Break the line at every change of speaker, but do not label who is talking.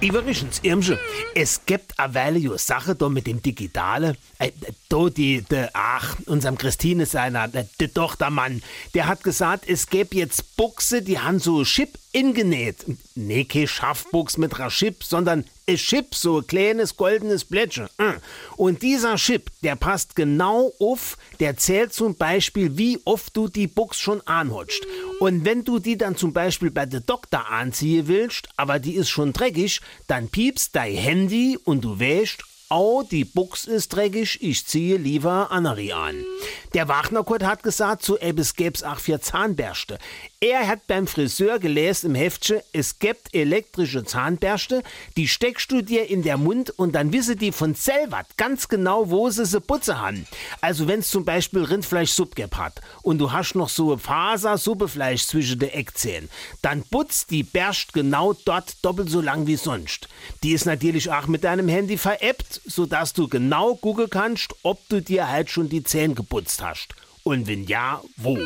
Übrigens, Irmsche, es gibt eine Weile Sache da mit dem Digitale. Äh, da die, de, ach, unserem Christine seiner, der de Tochtermann, der hat gesagt, es gäbe jetzt Buchse, die haben so Chip ingenäht. Nee, kein Schaffbuchs mit einer Chip, sondern ein Chip, so ein kleines goldenes Blättchen. Äh. Und dieser Chip, der passt genau auf, der zählt zum Beispiel, wie oft du die Buchs schon anhutscht. Und wenn du die dann zum Beispiel bei der Doktor anziehen willst, aber die ist schon dreckig, dann piepst dein Handy und du wäschst, oh, die Buchs ist dreckig, ich ziehe lieber Annery an. Der Wagnerkurt hat gesagt, so etwas gäb's auch für Zahnbürste. Er hat beim Friseur gelesen im Heftchen, es gibt elektrische Zahnbürste, die steckst du dir in der Mund und dann wisse die von selber ganz genau, wo sie sie putze haben. Also wenn's zum Beispiel Rindfleischsuppe gibt hat und du hast noch so Faser-Suppefleisch zwischen den Eckzähnen, dann putzt die Bärst genau dort doppelt so lang wie sonst. Die ist natürlich auch mit deinem Handy veräppt, sodass du genau gucken kannst, ob du dir halt schon die Zähne geputzt hast. Und wenn ja, wo.